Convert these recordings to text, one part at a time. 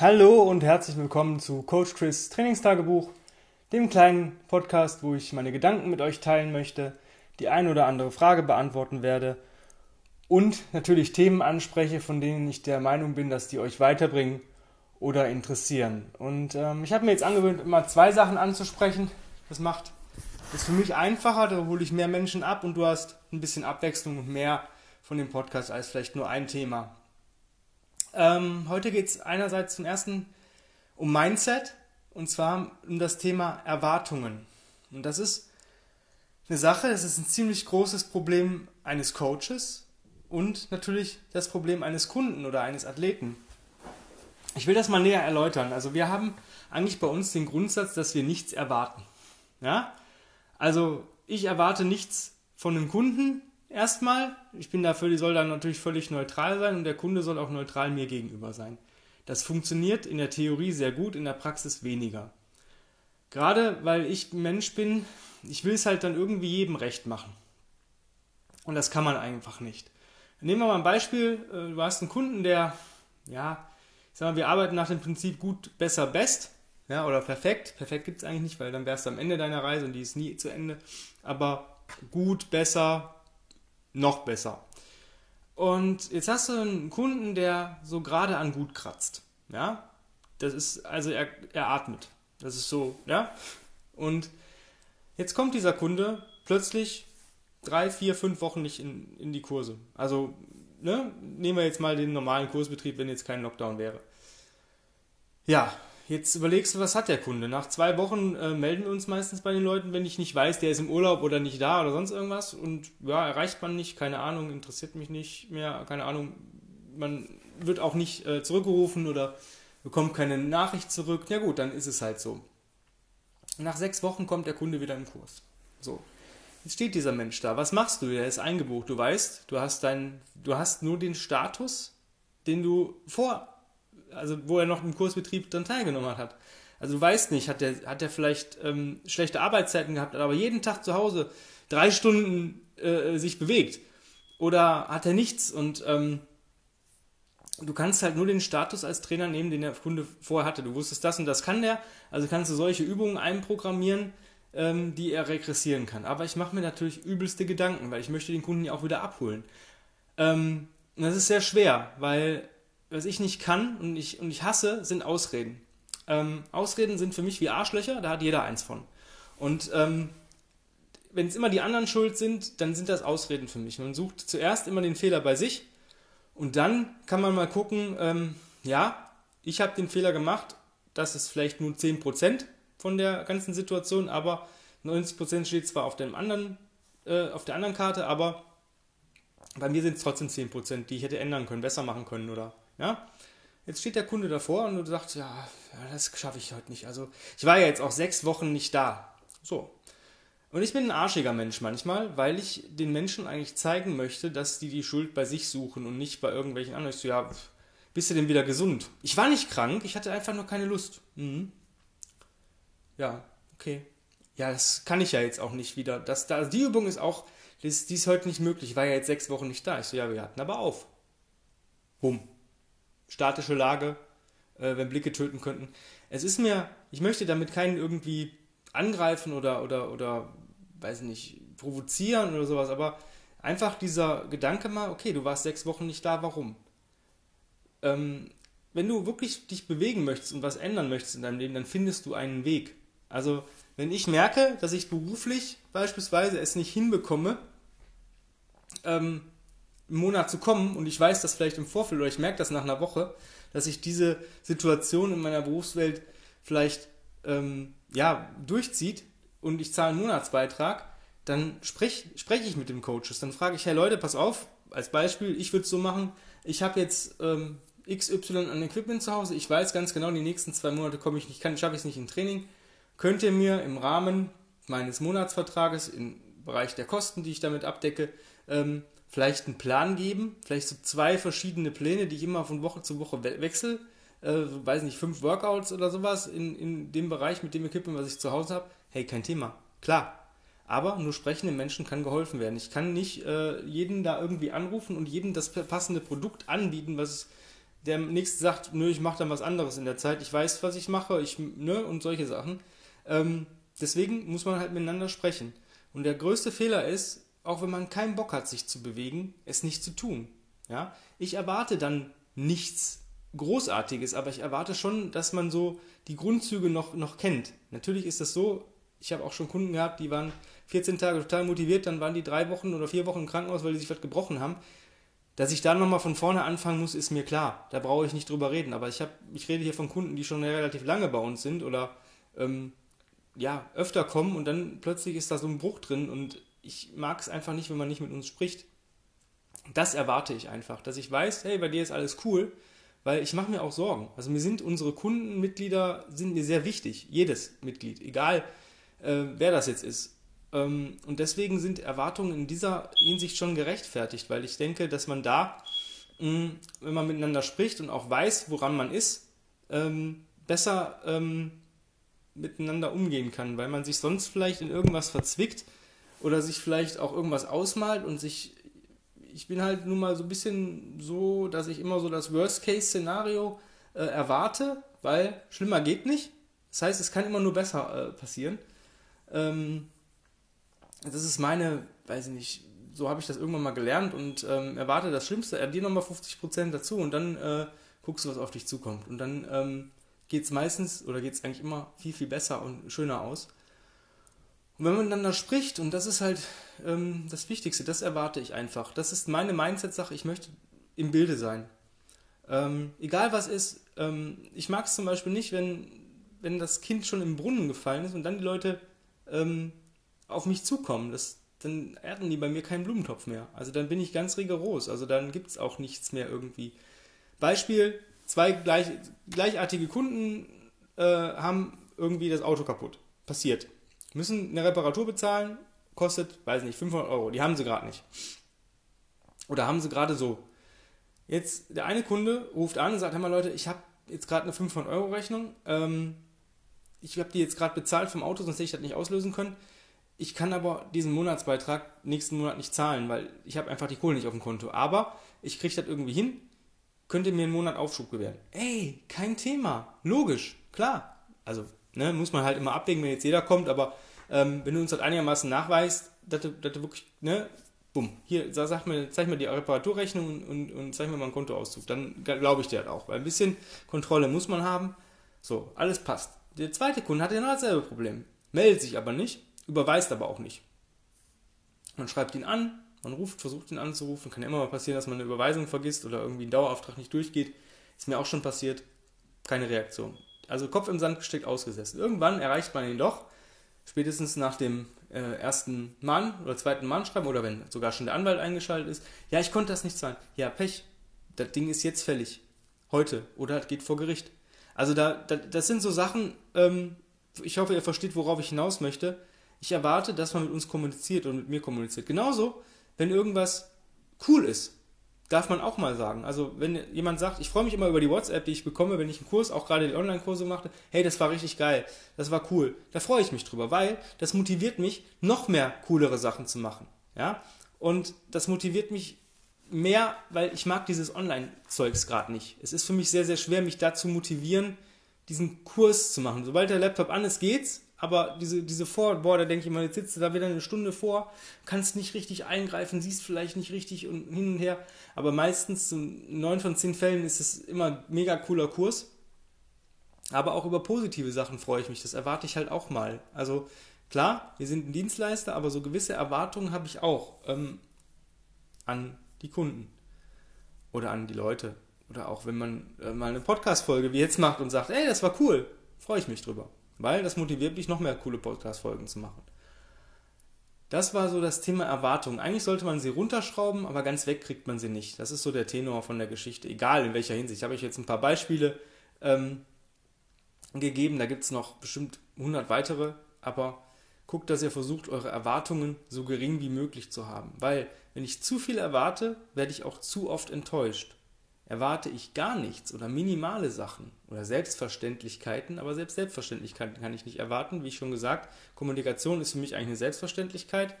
Hallo und herzlich willkommen zu Coach Chris Trainingstagebuch, dem kleinen Podcast, wo ich meine Gedanken mit euch teilen möchte, die ein oder andere Frage beantworten werde und natürlich Themen anspreche, von denen ich der Meinung bin, dass die euch weiterbringen oder interessieren. Und ähm, ich habe mir jetzt angewöhnt, immer zwei Sachen anzusprechen. Das macht es für mich einfacher, da hole ich mehr Menschen ab und du hast ein bisschen Abwechslung und mehr von dem Podcast als vielleicht nur ein Thema. Ähm, heute geht es einerseits zum ersten um Mindset und zwar um das Thema Erwartungen. Und das ist eine Sache, das ist ein ziemlich großes Problem eines Coaches und natürlich das Problem eines Kunden oder eines Athleten. Ich will das mal näher erläutern. Also wir haben eigentlich bei uns den Grundsatz, dass wir nichts erwarten. Ja? Also ich erwarte nichts von einem Kunden, erstmal. Ich bin dafür, die soll dann natürlich völlig neutral sein und der Kunde soll auch neutral mir gegenüber sein. Das funktioniert in der Theorie sehr gut, in der Praxis weniger. Gerade weil ich Mensch bin, ich will es halt dann irgendwie jedem recht machen. Und das kann man einfach nicht. Nehmen wir mal ein Beispiel. Äh, du hast einen Kunden, der, ja, ich sag mal, wir arbeiten nach dem Prinzip gut, besser, best. Ja, oder perfekt. Perfekt gibt es eigentlich nicht, weil dann wärst du am Ende deiner Reise und die ist nie zu Ende. Aber gut, besser, noch besser. Und jetzt hast du einen Kunden, der so gerade an gut kratzt. Ja, das ist, also er, er atmet. Das ist so, ja. Und jetzt kommt dieser Kunde plötzlich drei, vier, fünf Wochen nicht in, in die Kurse. Also, ne, nehmen wir jetzt mal den normalen Kursbetrieb, wenn jetzt kein Lockdown wäre. Ja, Jetzt überlegst du, was hat der Kunde? Nach zwei Wochen äh, melden wir uns meistens bei den Leuten, wenn ich nicht weiß, der ist im Urlaub oder nicht da oder sonst irgendwas. Und ja, erreicht man nicht, keine Ahnung, interessiert mich nicht mehr, keine Ahnung. Man wird auch nicht äh, zurückgerufen oder bekommt keine Nachricht zurück. Na gut, dann ist es halt so. Nach sechs Wochen kommt der Kunde wieder im Kurs. So. Jetzt steht dieser Mensch da. Was machst du? Er ist eingebucht. Du weißt, du hast dein, du hast nur den Status, den du vor also wo er noch im Kursbetrieb dann teilgenommen hat. Also du weißt nicht, hat der, hat der vielleicht ähm, schlechte Arbeitszeiten gehabt, aber jeden Tag zu Hause drei Stunden äh, sich bewegt. Oder hat er nichts und ähm, du kannst halt nur den Status als Trainer nehmen, den der Kunde vorher hatte. Du wusstest das und das kann der, also kannst du solche Übungen einprogrammieren, ähm, die er regressieren kann. Aber ich mache mir natürlich übelste Gedanken, weil ich möchte den Kunden ja auch wieder abholen. Ähm, das ist sehr schwer, weil was ich nicht kann und ich, und ich hasse, sind Ausreden. Ähm, Ausreden sind für mich wie Arschlöcher, da hat jeder eins von. Und ähm, wenn es immer die anderen schuld sind, dann sind das Ausreden für mich. Man sucht zuerst immer den Fehler bei sich und dann kann man mal gucken, ähm, ja, ich habe den Fehler gemacht, das ist vielleicht nur 10% von der ganzen Situation, aber 90% steht zwar auf, dem anderen, äh, auf der anderen Karte, aber bei mir sind es trotzdem 10%, die ich hätte ändern können, besser machen können oder ja? Jetzt steht der Kunde davor und du sagst, ja, das schaffe ich heute nicht. Also ich war ja jetzt auch sechs Wochen nicht da. So. Und ich bin ein arschiger Mensch manchmal, weil ich den Menschen eigentlich zeigen möchte, dass die die Schuld bei sich suchen und nicht bei irgendwelchen anderen. Ich so, ja, bist du denn wieder gesund? Ich war nicht krank, ich hatte einfach nur keine Lust. Mhm. Ja, okay. Ja, das kann ich ja jetzt auch nicht wieder. Das, da, die Übung ist auch, die ist, die ist heute nicht möglich. Ich war ja jetzt sechs Wochen nicht da. Ich so, ja, wir hatten aber auf. Bumm statische Lage, äh, wenn Blicke töten könnten. Es ist mir, ich möchte damit keinen irgendwie angreifen oder, oder, oder, weiß nicht, provozieren oder sowas, aber einfach dieser Gedanke mal, okay, du warst sechs Wochen nicht da, warum? Ähm, wenn du wirklich dich bewegen möchtest und was ändern möchtest in deinem Leben, dann findest du einen Weg. Also, wenn ich merke, dass ich beruflich beispielsweise es nicht hinbekomme, ähm, einen Monat zu kommen und ich weiß das vielleicht im Vorfeld oder ich merke das nach einer Woche, dass sich diese Situation in meiner Berufswelt vielleicht ähm, ja, durchzieht und ich zahle einen Monatsbeitrag, dann spreche sprech ich mit dem Coaches. Dann frage ich, hey Leute, pass auf, als Beispiel, ich würde es so machen, ich habe jetzt ähm, XY an Equipment zu Hause, ich weiß ganz genau, die nächsten zwei Monate komme ich nicht, schaffe ich es nicht in Training. Könnt ihr mir im Rahmen meines Monatsvertrages im Bereich der Kosten, die ich damit abdecke, ähm, vielleicht einen Plan geben, vielleicht so zwei verschiedene Pläne, die ich immer von Woche zu Woche we wechsle, äh, weiß nicht, fünf Workouts oder sowas in, in dem Bereich mit dem Equipment, was ich zu Hause habe, hey, kein Thema, klar. Aber nur sprechenden Menschen kann geholfen werden. Ich kann nicht äh, jeden da irgendwie anrufen und jedem das passende Produkt anbieten, was der nächste sagt, nö, ich mache dann was anderes in der Zeit, ich weiß, was ich mache, ich, ne, und solche Sachen. Ähm, deswegen muss man halt miteinander sprechen. Und der größte Fehler ist, auch wenn man keinen Bock hat, sich zu bewegen, es nicht zu tun. Ja? Ich erwarte dann nichts Großartiges, aber ich erwarte schon, dass man so die Grundzüge noch, noch kennt. Natürlich ist das so, ich habe auch schon Kunden gehabt, die waren 14 Tage total motiviert, dann waren die drei Wochen oder vier Wochen im Krankenhaus, weil die sich was gebrochen haben. Dass ich da nochmal von vorne anfangen muss, ist mir klar. Da brauche ich nicht drüber reden. Aber ich, hab, ich rede hier von Kunden, die schon relativ lange bei uns sind oder ähm, ja, öfter kommen und dann plötzlich ist da so ein Bruch drin und ich mag es einfach nicht, wenn man nicht mit uns spricht. Das erwarte ich einfach, dass ich weiß, hey, bei dir ist alles cool, weil ich mache mir auch Sorgen. Also mir sind unsere Kundenmitglieder sind mir sehr wichtig, jedes Mitglied, egal äh, wer das jetzt ist. Ähm, und deswegen sind Erwartungen in dieser Hinsicht schon gerechtfertigt, weil ich denke, dass man da, mh, wenn man miteinander spricht und auch weiß, woran man ist, ähm, besser ähm, miteinander umgehen kann, weil man sich sonst vielleicht in irgendwas verzwickt oder sich vielleicht auch irgendwas ausmalt und sich ich bin halt nun mal so ein bisschen so, dass ich immer so das Worst-Case-Szenario äh, erwarte, weil schlimmer geht nicht. Das heißt, es kann immer nur besser äh, passieren. Ähm, das ist meine, weiß ich nicht, so habe ich das irgendwann mal gelernt und ähm, erwarte das Schlimmste, er dir nochmal 50% dazu und dann äh, guckst du, was auf dich zukommt. Und dann ähm, geht es meistens oder geht es eigentlich immer viel, viel besser und schöner aus. Und wenn man miteinander spricht, und das ist halt ähm, das Wichtigste, das erwarte ich einfach. Das ist meine Mindset-Sache, ich möchte im Bilde sein. Ähm, egal was ist, ähm, ich mag es zum Beispiel nicht, wenn, wenn das Kind schon im Brunnen gefallen ist und dann die Leute ähm, auf mich zukommen. Das, dann ernten die bei mir keinen Blumentopf mehr. Also dann bin ich ganz rigoros. Also dann gibt es auch nichts mehr irgendwie. Beispiel, zwei gleich, gleichartige Kunden äh, haben irgendwie das Auto kaputt. Passiert müssen eine Reparatur bezahlen, kostet, weiß nicht, 500 Euro. Die haben sie gerade nicht. Oder haben sie gerade so. Jetzt, der eine Kunde ruft an und sagt, hör mal Leute, ich habe jetzt gerade eine 500 Euro Rechnung. Ähm, ich habe die jetzt gerade bezahlt vom Auto, sonst hätte ich das nicht auslösen können. Ich kann aber diesen Monatsbeitrag nächsten Monat nicht zahlen, weil ich habe einfach die Kohle nicht auf dem Konto. Aber ich kriege das irgendwie hin. Könnt ihr mir einen Monat Aufschub gewähren? Ey, kein Thema. Logisch, klar. Also Ne, muss man halt immer abwägen, wenn jetzt jeder kommt, aber ähm, wenn du uns das einigermaßen nachweist, dass du, dass du wirklich, ne, bumm, hier, sag mir, zeig mir die Reparaturrechnung und, und, und zeig mir mal einen Kontoauszug, dann glaube ich dir halt auch, weil ein bisschen Kontrolle muss man haben. So, alles passt. Der zweite Kunde hat genau dasselbe Problem, meldet sich aber nicht, überweist aber auch nicht. Man schreibt ihn an, man ruft, versucht ihn anzurufen, kann ja immer mal passieren, dass man eine Überweisung vergisst oder irgendwie ein Dauerauftrag nicht durchgeht. Ist mir auch schon passiert. Keine Reaktion. Also Kopf im Sand gesteckt, ausgesessen. Irgendwann erreicht man ihn doch, spätestens nach dem äh, ersten Mann oder zweiten Mann schreiben oder wenn sogar schon der Anwalt eingeschaltet ist. Ja, ich konnte das nicht zahlen. Ja, Pech. Das Ding ist jetzt fällig. Heute. Oder geht vor Gericht. Also da, da das sind so Sachen, ähm, ich hoffe, ihr versteht, worauf ich hinaus möchte. Ich erwarte, dass man mit uns kommuniziert und mit mir kommuniziert. Genauso, wenn irgendwas cool ist darf man auch mal sagen. Also wenn jemand sagt, ich freue mich immer über die WhatsApp, die ich bekomme, wenn ich einen Kurs, auch gerade die Online-Kurse machte, hey, das war richtig geil, das war cool, da freue ich mich drüber, weil das motiviert mich, noch mehr coolere Sachen zu machen. Ja? Und das motiviert mich mehr, weil ich mag dieses Online-Zeugs gerade nicht. Es ist für mich sehr, sehr schwer, mich dazu motivieren, diesen Kurs zu machen. Sobald der Laptop an ist, geht's aber diese, diese Vor, boah, da denke ich mal, jetzt sitzt du da wieder eine Stunde vor, kannst nicht richtig eingreifen, siehst vielleicht nicht richtig und hin und her, aber meistens, in neun von zehn Fällen ist es immer mega cooler Kurs. Aber auch über positive Sachen freue ich mich, das erwarte ich halt auch mal. Also klar, wir sind ein Dienstleister, aber so gewisse Erwartungen habe ich auch ähm, an die Kunden oder an die Leute. Oder auch wenn man äh, mal eine Podcast-Folge wie jetzt macht und sagt, ey, das war cool, freue ich mich drüber. Weil das motiviert mich, noch mehr coole Podcast-Folgen zu machen. Das war so das Thema Erwartung. Eigentlich sollte man sie runterschrauben, aber ganz weg kriegt man sie nicht. Das ist so der Tenor von der Geschichte, egal in welcher Hinsicht. Ich habe euch jetzt ein paar Beispiele ähm, gegeben, da gibt es noch bestimmt 100 weitere, aber guckt, dass ihr versucht, eure Erwartungen so gering wie möglich zu haben. Weil, wenn ich zu viel erwarte, werde ich auch zu oft enttäuscht erwarte ich gar nichts oder minimale Sachen oder Selbstverständlichkeiten, aber selbst Selbstverständlichkeiten kann ich nicht erwarten. Wie ich schon gesagt, Kommunikation ist für mich eigentlich eine Selbstverständlichkeit,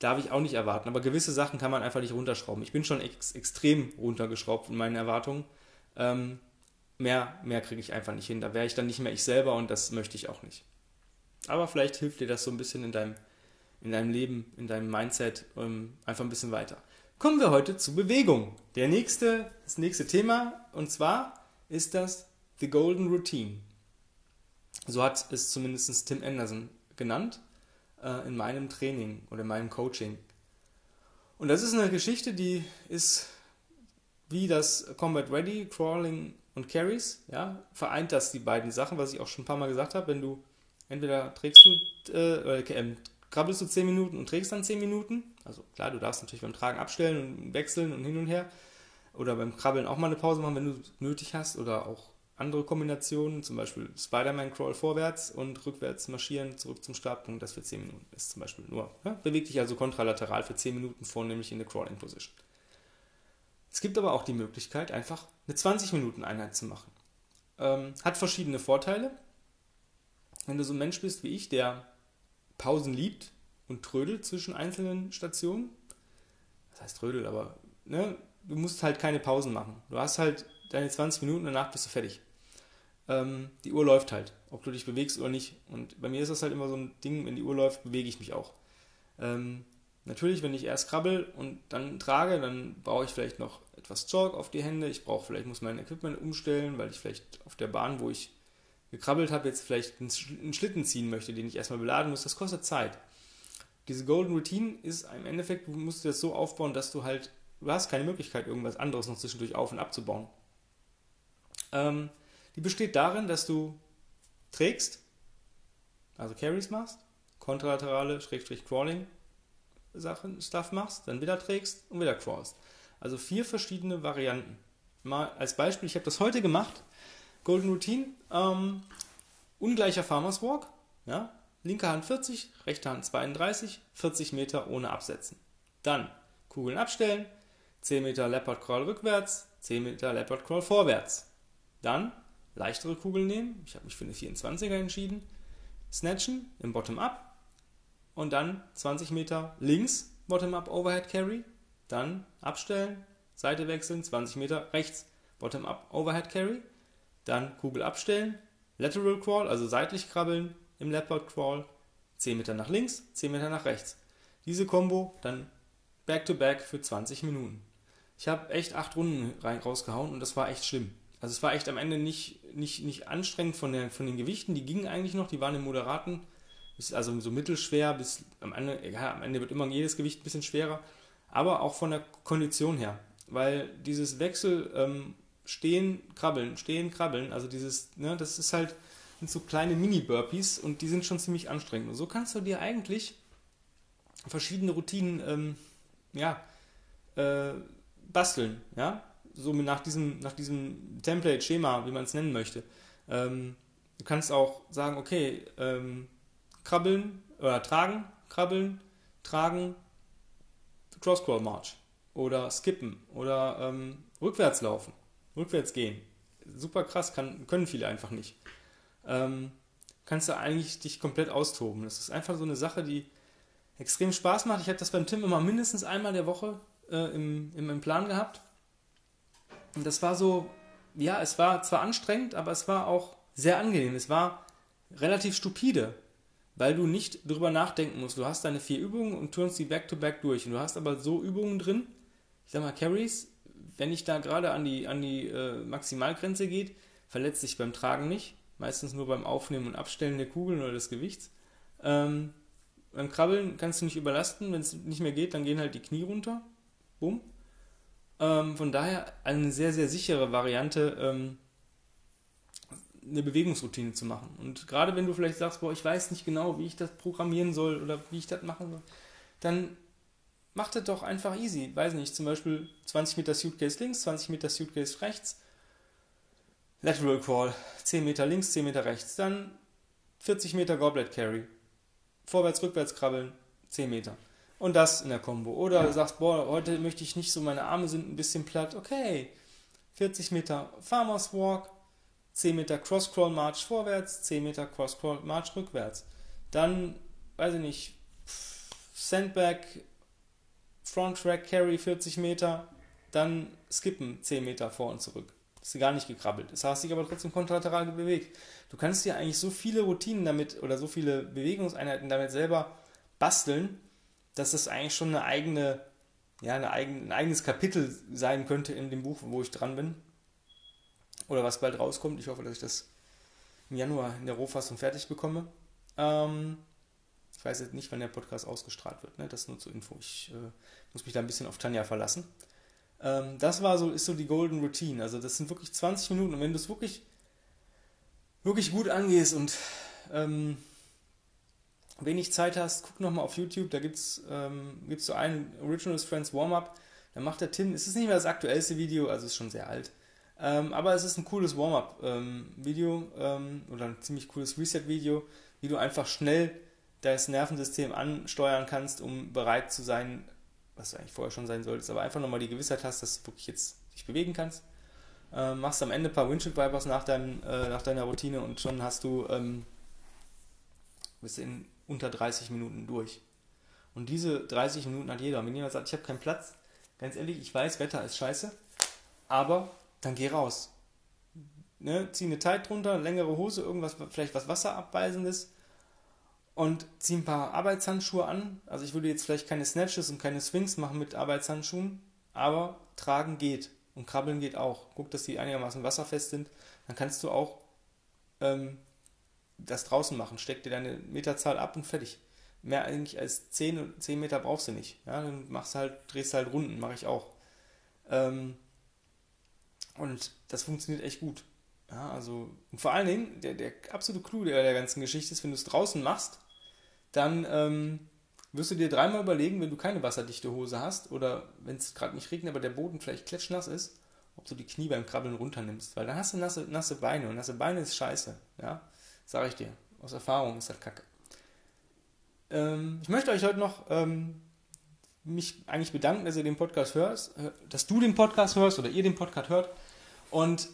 darf ich auch nicht erwarten, aber gewisse Sachen kann man einfach nicht runterschrauben. Ich bin schon ex extrem runtergeschraubt in meinen Erwartungen, Ähm, mehr mehr kriege ich einfach nicht hin. Da wäre ich dann nicht mehr ich selber und das möchte ich auch nicht. Aber vielleicht hilft dir das so ein bisschen in deinem, in deinem Leben, in deinem Mindset ähm, einfach ein bisschen weiter. Kommen wir heute zu Bewegung. Der nächste, das nächste Thema und zwar ist das The Golden Routine. So hat es zumindest Tim Anderson genannt äh, in meinem Training oder in meinem Coaching. Und das ist eine Geschichte, die ist wie das Combat Ready, Crawling und Carries. Ja, vereint das die beiden Sachen, was ich auch schon ein paar Mal gesagt habe. Wenn du entweder trägst du, äh, äh, krabbelst du 10 Minuten und trägst dann 10 Minuten. Also klar, du darfst natürlich beim Tragen abstellen und wechseln und hin und her. Oder beim Krabbeln auch mal eine Pause machen, wenn du nötig hast. Oder auch andere Kombinationen, zum Beispiel Spider-Man Crawl vorwärts und rückwärts marschieren zurück zum Startpunkt, das für 10 Minuten ist zum Beispiel nur. Ja, beweg dich also kontralateral für 10 Minuten vornehmlich in der Crawling Position. Es gibt aber auch die Möglichkeit, einfach eine 20 Minuten Einheit zu machen. Ähm, hat verschiedene Vorteile. Wenn du so ein Mensch bist wie ich, der Pausen liebt und trödelt zwischen einzelnen Stationen, das heißt trödelt, aber ne, du musst halt keine Pausen machen. Du hast halt deine 20 Minuten, danach bist du fertig. Ähm, die Uhr läuft halt, ob du dich bewegst oder nicht. Und bei mir ist das halt immer so ein Ding, wenn die Uhr läuft, bewege ich mich auch. Ähm, natürlich, wenn ich erst krabbel und dann trage, dann brauche ich vielleicht noch etwas Chalk auf die Hände. Ich brauche vielleicht, muss mein Equipment umstellen, weil ich vielleicht auf der Bahn, wo ich gekrabbelt habe, jetzt vielleicht einen Schlitten ziehen möchte, den ich erstmal beladen muss. Das kostet Zeit. Diese Golden Routine ist im Endeffekt, du musst das so aufbauen, dass du halt, du hast keine Möglichkeit, irgendwas anderes noch zwischendurch auf- und abzubauen. Ähm, die besteht darin, dass du trägst, also Carries machst, kontralaterale, Schrägstrich Crawling Sachen, Stuff machst, dann wieder trägst und wieder crawlst. Also vier verschiedene Varianten. Mal als Beispiel, ich habe das heute gemacht, Golden Routine, ähm, ungleicher Farmers Walk, ja, linke Hand 40, rechte Hand 32, 40 Meter ohne Absetzen. Dann Kugeln abstellen, 10 Meter Leopard Crawl rückwärts, 10 Meter Leopard Crawl vorwärts. Dann leichtere Kugeln nehmen. Ich habe mich für eine 24er entschieden. Snatchen im Bottom-Up. Und dann 20 Meter links Bottom-Up Overhead Carry. Dann abstellen, Seite wechseln, 20 Meter rechts Bottom-Up Overhead Carry. Dann Kugel abstellen, Lateral Crawl, also seitlich krabbeln im Leopard Crawl. 10 Meter nach links, 10 Meter nach rechts. Diese Combo dann back-to-back -back für 20 Minuten. Ich habe echt 8 Runden rein, rausgehauen und das war echt schlimm. Also es war echt am Ende nicht, nicht, nicht anstrengend von, der, von den Gewichten, die gingen eigentlich noch, die waren im moderaten, also so mittelschwer bis am Ende, ja, am Ende wird immer jedes Gewicht ein bisschen schwerer, aber auch von der Kondition her, weil dieses Wechsel ähm, stehen, krabbeln, stehen, krabbeln, also dieses, ne, das ist halt sind so kleine Mini-Burpees und die sind schon ziemlich anstrengend. Und so kannst du dir eigentlich verschiedene Routinen ähm, ja, äh, basteln, ja, so nach diesem, nach diesem Template-Schema, wie man es nennen möchte. Ähm, du kannst auch sagen, okay, ähm, krabbeln oder tragen, krabbeln, tragen, Cross-Crawl-March oder skippen oder ähm, rückwärts laufen, rückwärts gehen. Super krass, kann, können viele einfach nicht. Ähm, kannst du eigentlich dich komplett austoben. Das ist einfach so eine Sache, die extrem Spaß macht. Ich habe das beim Tim immer mindestens einmal der Woche äh, im, im, im Plan gehabt. Und das war so, ja, es war zwar anstrengend, aber es war auch sehr angenehm. Es war relativ stupide, weil du nicht drüber nachdenken musst. Du hast deine vier Übungen und turnst die back-to-back -back durch. Und du hast aber so Übungen drin, ich sag mal, Carries, wenn ich da gerade an die, an die äh, Maximalgrenze geht, verletzt sich beim Tragen nicht. Meistens nur beim Aufnehmen und Abstellen der Kugeln oder des Gewichts. Ähm, beim Krabbeln kannst du nicht überlasten. Wenn es nicht mehr geht, dann gehen halt die Knie runter. Bumm. Ähm, von daher eine sehr, sehr sichere Variante, ähm, eine Bewegungsroutine zu machen. Und gerade wenn du vielleicht sagst, boah, ich weiß nicht genau, wie ich das programmieren soll oder wie ich das machen soll, dann mach das doch einfach easy. Weiß nicht, zum Beispiel 20 Meter Suitcase links, 20 Meter Suitcase rechts, Lateral Crawl, 10 Meter links, 10 Meter rechts, dann 40 Meter Goblet Carry, vorwärts, rückwärts krabbeln, 10 Meter. Und das in der Combo. Oder du sagst, boah, heute möchte ich nicht so, meine Arme sind ein bisschen platt. Okay, 40 Meter Farmers Walk, 10 Meter Cross Crawl March vorwärts, 10 Meter Cross Crawl March rückwärts. Dann, weiß ich nicht, Sandbag, Front Track Carry 40 Meter, dann skippen 10 Meter vor und zurück. Du gar nicht gekrabbelt. Das hast dich aber trotzdem kontralateral bewegt. Du kannst dir eigentlich so viele Routinen damit oder so viele Bewegungseinheiten damit selber basteln, dass das eigentlich schon eine eigene, ja, eine eigen, ein eigenes Kapitel sein könnte in dem Buch, wo ich dran bin. Oder was bald rauskommt. Ich hoffe, dass ich das im Januar in der Rohfassung fertig bekomme. Ähm, ich weiß jetzt nicht, wann der Podcast ausgestrahlt wird. Ne? Das nur zur Info. Ich äh, muss mich da ein bisschen auf Tanja verlassen. Ähm, das war so, ist so die Golden Routine. Also das sind wirklich 20 Minuten. Und wenn du es wirklich, wirklich gut angehst und ähm, wenig Zeit hast, guck nochmal auf YouTube. Da gibt es ähm, gibt's so einen Originals Friends Warm-Up. Da macht der Tim, es ist nicht mehr das aktuellste Video, also es ist schon sehr alt. Ähm, aber es ist ein cooles Warm-up-Video ähm, ähm, oder ein ziemlich cooles Reset-Video, wie du einfach schnell das Nervensystem ansteuern kannst, um bereit zu sein, was du eigentlich vorher schon sein solltest, aber einfach nochmal die Gewissheit hast, dass du wirklich jetzt dich bewegen kannst. Ähm, machst am Ende ein paar Windshield Wipers nach, deinem, äh, nach deiner Routine und schon hast du ähm, bist in unter 30 Minuten durch. Und diese 30 Minuten hat jeder. Wenn jemand sagt, ich habe keinen Platz, ganz ehrlich, ich weiß, Wetter ist scheiße, aber dann geh raus. Ne, zieh eine Tight drunter, längere Hose, irgendwas, vielleicht was Wasserabweisendes und zieh ein paar Arbeitshandschuhe an. Also ich würde jetzt vielleicht keine Snatches und keine Swings machen mit Arbeitshandschuhen, aber tragen geht und krabbeln geht auch. Guck, dass die einigermaßen wasserfest sind. Dann kannst du auch ähm, das draußen machen. Steck dir deine Meterzahl ab und fertig. Mehr eigentlich als 10, 10 Meter brauchst du nicht. Ja, dann machst halt, drehst halt Runden, mache ich auch. Ähm, und das funktioniert echt gut. Ja, also, und vor allen Dingen, der, der absolute Clou der, der ganzen Geschichte ist, wenn du es draußen machst, dann ähm, wirst du dir dreimal überlegen, wenn du keine wasserdichte Hose hast oder wenn es gerade nicht regnet, aber der Boden vielleicht klatschnass ist, ob du die Knie beim Krabbeln runternimmst. Weil dann hast du nasse, nasse Beine und nasse Beine ist scheiße. Ja, sag ich dir. Aus Erfahrung ist das kacke. Ähm, ich möchte euch heute noch ähm, mich eigentlich bedanken, dass ihr den Podcast hörst, äh, dass du den Podcast hörst oder ihr den Podcast hört. Und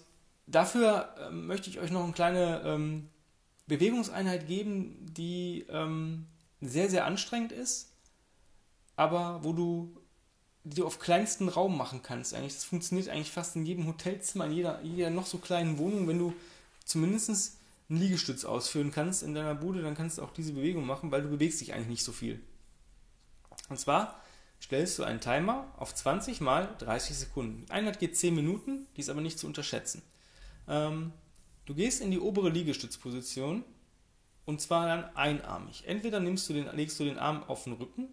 dafür äh, möchte ich euch noch eine kleine ähm, Bewegungseinheit geben, die ähm, sehr, sehr anstrengend ist, aber wo du die du auf kleinsten Raum machen kannst. Eigentlich, das funktioniert eigentlich fast in jedem Hotelzimmer, in jeder, jeder noch so kleinen Wohnung. Wenn du zumindest einen Liegestütz ausführen kannst in deiner Bude, dann kannst du auch diese Bewegung machen, weil du bewegst dich eigentlich nicht so viel. Und zwar stellst du einen Timer auf 20 mal 30 Sekunden. Die Einheit geht 10 Minuten, die ist aber nicht zu unterschätzen. Ähm, du gehst in die obere Liegestützposition und zwar dann einarmig. Entweder nimmst du den, legst du den Arm auf den Rücken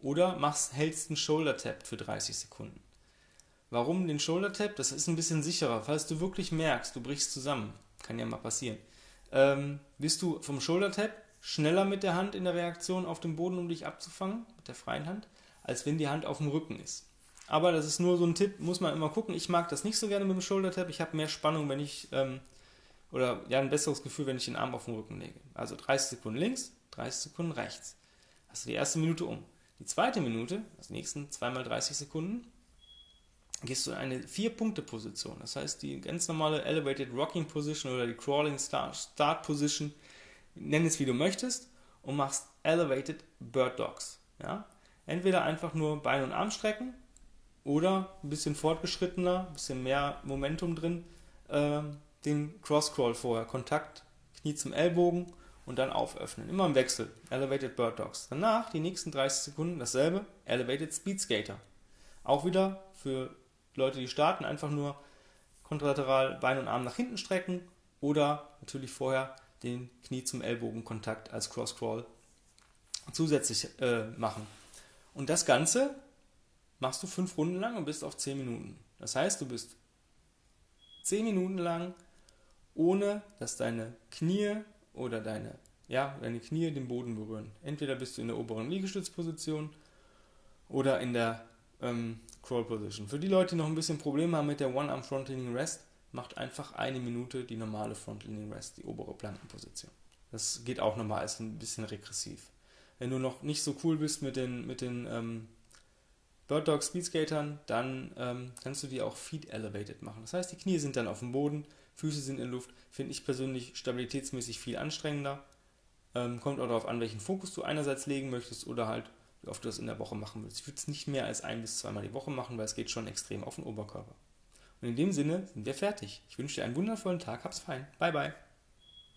oder machst, hältst einen Shoulder Tap für 30 Sekunden. Warum den Shoulder Tap? Das ist ein bisschen sicherer. Falls du wirklich merkst, du brichst zusammen, kann ja mal passieren, ähm, bist du vom Shoulder Tap schneller mit der Hand in der Reaktion auf dem Boden, um dich abzufangen, mit der freien Hand als wenn die Hand auf dem Rücken ist. Aber das ist nur so ein Tipp, muss man immer gucken. Ich mag das nicht so gerne mit dem Shoulder Tap. Ich habe mehr Spannung, wenn ich, ähm, oder ja, ein besseres Gefühl, wenn ich den Arm auf den Rücken lege. Also 30 Sekunden links, 30 Sekunden rechts. Hast du die erste Minute um. Die zweite Minute, die nächsten zweimal 30 Sekunden, gehst du in eine Vier-Punkte-Position. Das heißt, die ganz normale Elevated Rocking Position oder die Crawling Start, Start Position, nenn es wie du möchtest, und machst Elevated Bird Dogs. Ja? Entweder einfach nur Bein und Arm strecken oder ein bisschen fortgeschrittener, ein bisschen mehr Momentum drin, äh, den Cross-Crawl vorher. Kontakt, Knie zum Ellbogen und dann auföffnen. Immer im Wechsel. Elevated Bird Dogs. Danach die nächsten 30 Sekunden dasselbe. Elevated Speed Skater. Auch wieder für Leute, die starten, einfach nur kontralateral Bein und Arm nach hinten strecken oder natürlich vorher den Knie zum Ellbogenkontakt als Cross-Crawl zusätzlich äh, machen. Und das Ganze machst du fünf Runden lang und bist auf zehn Minuten. Das heißt, du bist zehn Minuten lang, ohne dass deine Knie oder deine, ja, deine Knie den Boden berühren. Entweder bist du in der oberen Liegestützposition oder in der ähm, Crawl Position. Für die Leute, die noch ein bisschen Probleme haben mit der One-Arm Front Leaning Rest, macht einfach eine Minute die normale Front Leaning Rest, die obere Plankenposition. Das geht auch nochmal, ist ein bisschen regressiv wenn du noch nicht so cool bist mit den, mit den ähm, Bird Dog Speedskatern, dann ähm, kannst du die auch Feet Elevated machen. Das heißt, die Knie sind dann auf dem Boden, Füße sind in Luft. Finde ich persönlich stabilitätsmäßig viel anstrengender. Ähm, kommt auch darauf an, welchen Fokus du einerseits legen möchtest oder halt, wie oft du das in der Woche machen willst. Ich würde es nicht mehr als ein bis zweimal die Woche machen, weil es geht schon extrem auf den Oberkörper. Und Und in dem Sinne sind wir fertig. Ich wünsche dir einen wundervollen Tag. Hab's fein. Bye, bye.